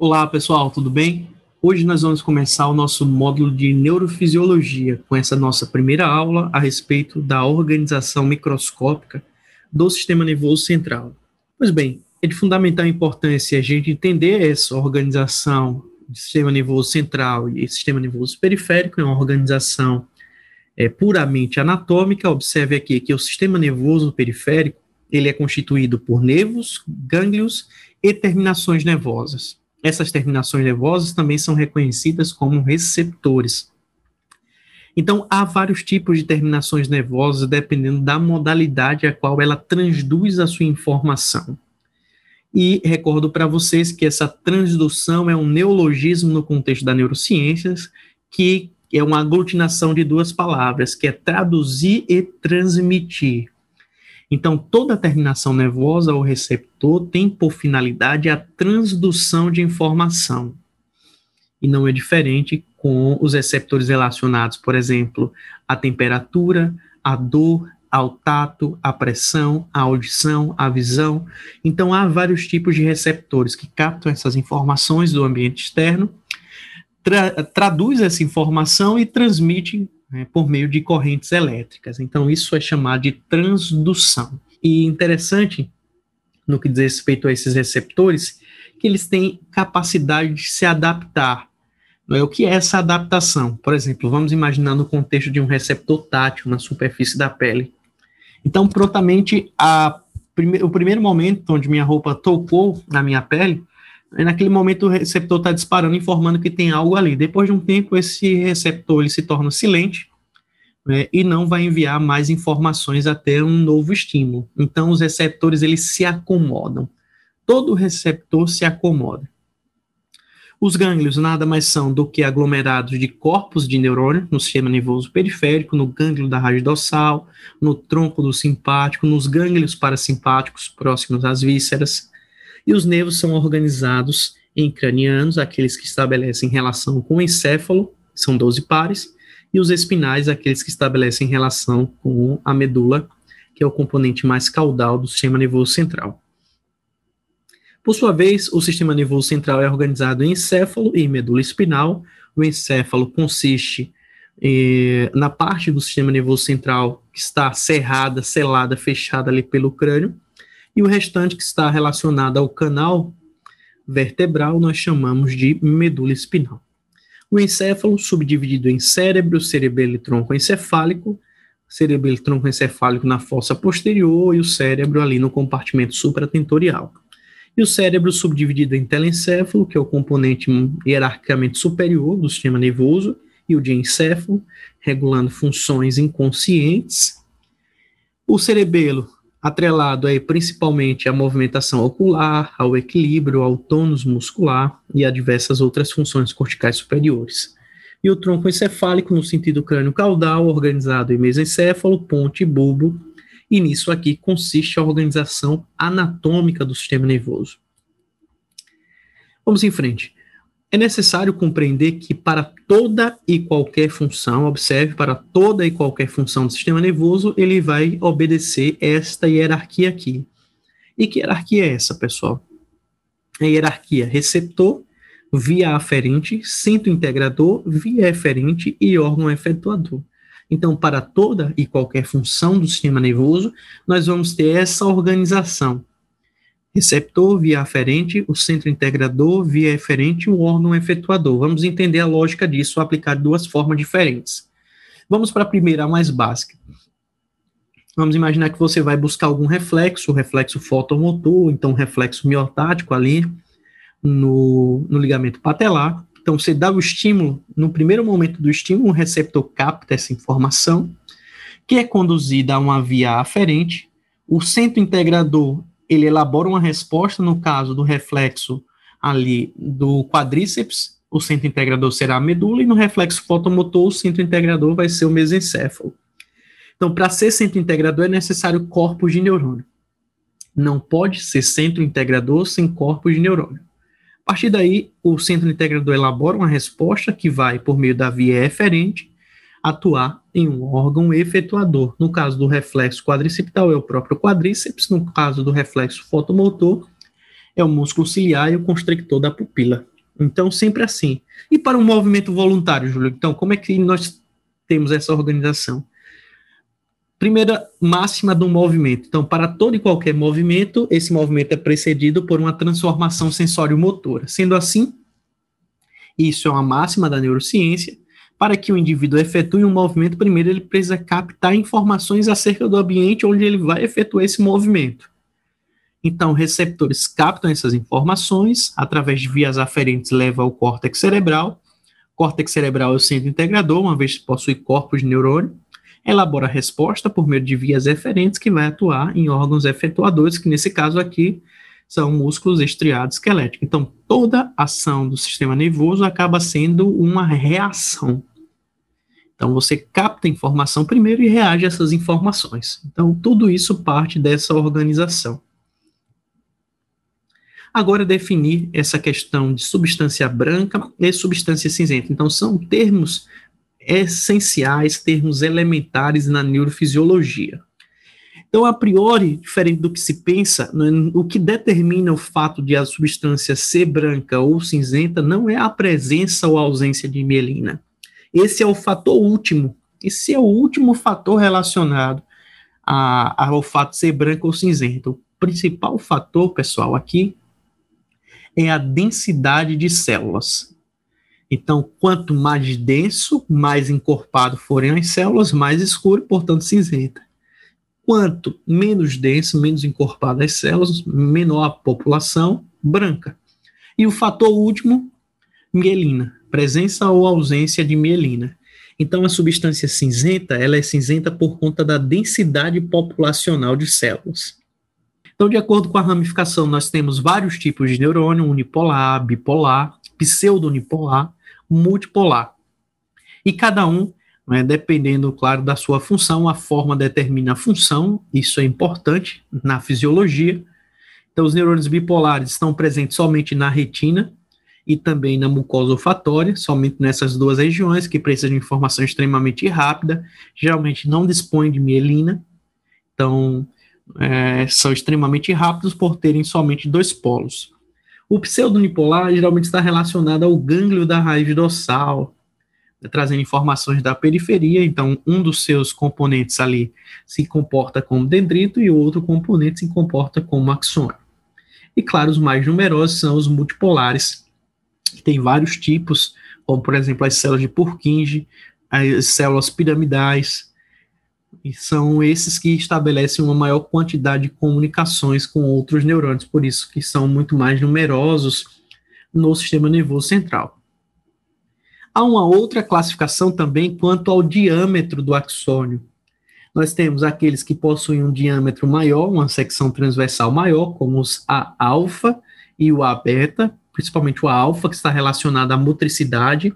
Olá, pessoal, tudo bem? Hoje nós vamos começar o nosso módulo de neurofisiologia com essa nossa primeira aula a respeito da organização microscópica do sistema nervoso central. Pois bem, é de fundamental importância a gente entender essa organização do sistema nervoso central e sistema nervoso periférico, é uma organização é, puramente anatômica. Observe aqui que o sistema nervoso periférico ele é constituído por nervos, gânglios e terminações nervosas. Essas terminações nervosas também são reconhecidas como receptores. Então, há vários tipos de terminações nervosas dependendo da modalidade a qual ela transduz a sua informação. E recordo para vocês que essa transdução é um neologismo no contexto da neurociências, que é uma aglutinação de duas palavras, que é traduzir e transmitir. Então, toda terminação nervosa ou receptor tem por finalidade a transdução de informação. E não é diferente com os receptores relacionados, por exemplo, à temperatura, à dor, ao tato, à pressão, à audição, à visão. Então, há vários tipos de receptores que captam essas informações do ambiente externo, tra traduz essa informação e transmite né, por meio de correntes elétricas. Então, isso é chamado de transdução. E interessante, no que diz respeito a esses receptores, que eles têm capacidade de se adaptar. É o que é essa adaptação? Por exemplo, vamos imaginar no contexto de um receptor tátil na superfície da pele. Então, prontamente, a, prime o primeiro momento onde minha roupa tocou na minha pele, e naquele momento o receptor está disparando, informando que tem algo ali. Depois de um tempo, esse receptor ele se torna silente né, e não vai enviar mais informações até um novo estímulo. Então, os receptores eles se acomodam. Todo receptor se acomoda. Os gânglios nada mais são do que aglomerados de corpos de neurônio no sistema nervoso periférico, no gânglio da raiz dorsal, no tronco do simpático, nos gânglios parasimpáticos próximos às vísceras, e os nervos são organizados em cranianos, aqueles que estabelecem relação com o encéfalo, são 12 pares, e os espinais, aqueles que estabelecem relação com a medula, que é o componente mais caudal do sistema nervoso central. Por sua vez, o sistema nervoso central é organizado em encéfalo e medula espinal. O encéfalo consiste eh, na parte do sistema nervoso central que está cerrada, selada, fechada ali pelo crânio, e o restante que está relacionado ao canal vertebral nós chamamos de medula espinal. O encéfalo, subdividido em cérebro, cerebelo e tronco encefálico, cerebelo e tronco encefálico na fossa posterior e o cérebro ali no compartimento supratentorial. E o cérebro subdividido em telencéfalo, que é o componente hierarquicamente superior do sistema nervoso, e o diencéfalo, regulando funções inconscientes. O cerebelo, atrelado aí principalmente à movimentação ocular, ao equilíbrio, ao tônus muscular e a diversas outras funções corticais superiores. E o tronco encefálico, no sentido crânio-caudal, organizado em mesencéfalo, ponte e bulbo, e nisso aqui consiste a organização anatômica do sistema nervoso. Vamos em frente. É necessário compreender que para toda e qualquer função, observe, para toda e qualquer função do sistema nervoso, ele vai obedecer esta hierarquia aqui. E que hierarquia é essa, pessoal? É a hierarquia receptor, via aferente, centro integrador, via eferente e órgão efetuador. Então, para toda e qualquer função do sistema nervoso, nós vamos ter essa organização receptor via aferente, o centro integrador via eferente o órgão efetuador. Vamos entender a lógica disso, aplicar de duas formas diferentes. Vamos para a primeira, a mais básica. Vamos imaginar que você vai buscar algum reflexo, reflexo fotomotor, então reflexo miotático ali no, no ligamento patelar. Então, você dá o estímulo, no primeiro momento do estímulo, o receptor capta essa informação, que é conduzida a uma via aferente. O centro integrador ele elabora uma resposta no caso do reflexo ali do quadríceps, o centro integrador será a medula, e no reflexo fotomotor, o centro integrador vai ser o mesencéfalo. Então, para ser centro integrador, é necessário corpos de neurônio. Não pode ser centro integrador sem corpos de neurônio. A partir daí, o centro integrador elabora uma resposta que vai, por meio da via eferente, atuar em um órgão efetuador. No caso do reflexo quadricipital, é o próprio quadríceps, no caso do reflexo fotomotor, é o músculo ciliar e o constrictor da pupila. Então, sempre assim. E para um movimento voluntário, Júlio? Então, como é que nós temos essa organização? Primeira máxima do movimento. Então, para todo e qualquer movimento, esse movimento é precedido por uma transformação sensório-motora. Sendo assim, isso é uma máxima da neurociência. Para que o indivíduo efetue um movimento, primeiro ele precisa captar informações acerca do ambiente onde ele vai efetuar esse movimento. Então, receptores captam essas informações através de vias aferentes, leva ao córtex cerebral. Córtex cerebral é o centro integrador, uma vez que possui corpos de neurônio elabora a resposta por meio de vias eferentes que vai atuar em órgãos efetuadores, que nesse caso aqui são músculos estriados esqueléticos. Então, toda ação do sistema nervoso acaba sendo uma reação. Então, você capta a informação primeiro e reage a essas informações. Então, tudo isso parte dessa organização. Agora, definir essa questão de substância branca e substância cinzenta. Então, são termos essenciais, termos elementares na neurofisiologia. Então, a priori, diferente do que se pensa, né, o que determina o fato de a substância ser branca ou cinzenta não é a presença ou ausência de mielina. Esse é o fator último. Esse é o último fator relacionado a, ao fato de ser branco ou cinzento. O principal fator, pessoal, aqui é a densidade de células. Então, quanto mais denso, mais encorpado forem as células, mais escuro, portanto cinzenta. Quanto menos denso, menos encorpado as células, menor a população branca. E o fator último, mielina, presença ou ausência de mielina. Então, a substância cinzenta, ela é cinzenta por conta da densidade populacional de células. Então, de acordo com a ramificação, nós temos vários tipos de neurônio, unipolar, bipolar, pseudo-unipolar, multipolar. E cada um, né, dependendo, claro, da sua função, a forma determina a função, isso é importante na fisiologia. Então, os neurônios bipolares estão presentes somente na retina e também na mucosa olfatória, somente nessas duas regiões, que precisam de informação extremamente rápida, geralmente não dispõem de mielina, então é, são extremamente rápidos por terem somente dois polos. O pseudonipolar geralmente está relacionado ao gânglio da raiz dorsal, né, trazendo informações da periferia. Então, um dos seus componentes ali se comporta como dendrito e o outro componente se comporta como axônio. E, claro, os mais numerosos são os multipolares, tem vários tipos, como, por exemplo, as células de Purkinje, as células piramidais, e são esses que estabelecem uma maior quantidade de comunicações com outros neurônios, por isso que são muito mais numerosos no sistema nervoso central. Há uma outra classificação também quanto ao diâmetro do axônio. Nós temos aqueles que possuem um diâmetro maior, uma secção transversal maior, como os A-alfa e o A-beta, principalmente o A-alfa, que está relacionado à motricidade,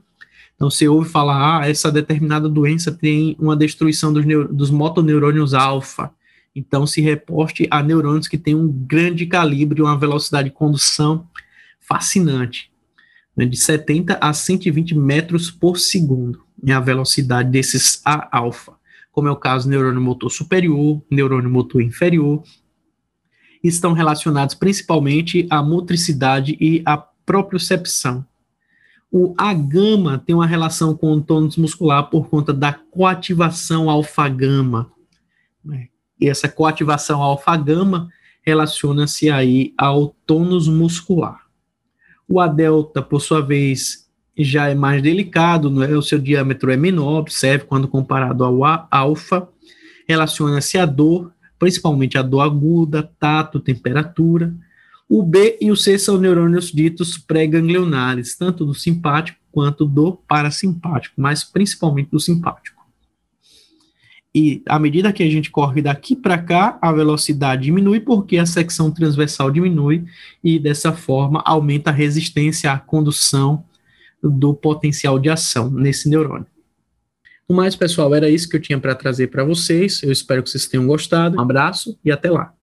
então, você ouve falar, ah, essa determinada doença tem uma destruição dos, dos motoneurônios alfa. Então, se reporte a neurônios que têm um grande calibre uma velocidade de condução fascinante, né, de 70 a 120 metros por segundo, é a velocidade desses A-alfa, como é o caso do neurônio motor superior, neurônio motor inferior, estão relacionados principalmente à motricidade e à propriocepção. O A-gama tem uma relação com o tônus muscular por conta da coativação alfa-gama. Né? E essa coativação alfa-gama relaciona-se aí ao tônus muscular. O A-delta, por sua vez, já é mais delicado, não é? o seu diâmetro é menor, observe quando comparado ao A-alfa, relaciona-se à dor, principalmente a dor aguda, tato, temperatura, o B e o C são neurônios ditos pré-ganglionares, tanto do simpático quanto do parasimpático, mas principalmente do simpático. E à medida que a gente corre daqui para cá, a velocidade diminui porque a secção transversal diminui e dessa forma aumenta a resistência à condução do potencial de ação nesse neurônio. No mais, pessoal, era isso que eu tinha para trazer para vocês. Eu espero que vocês tenham gostado. Um abraço e até lá.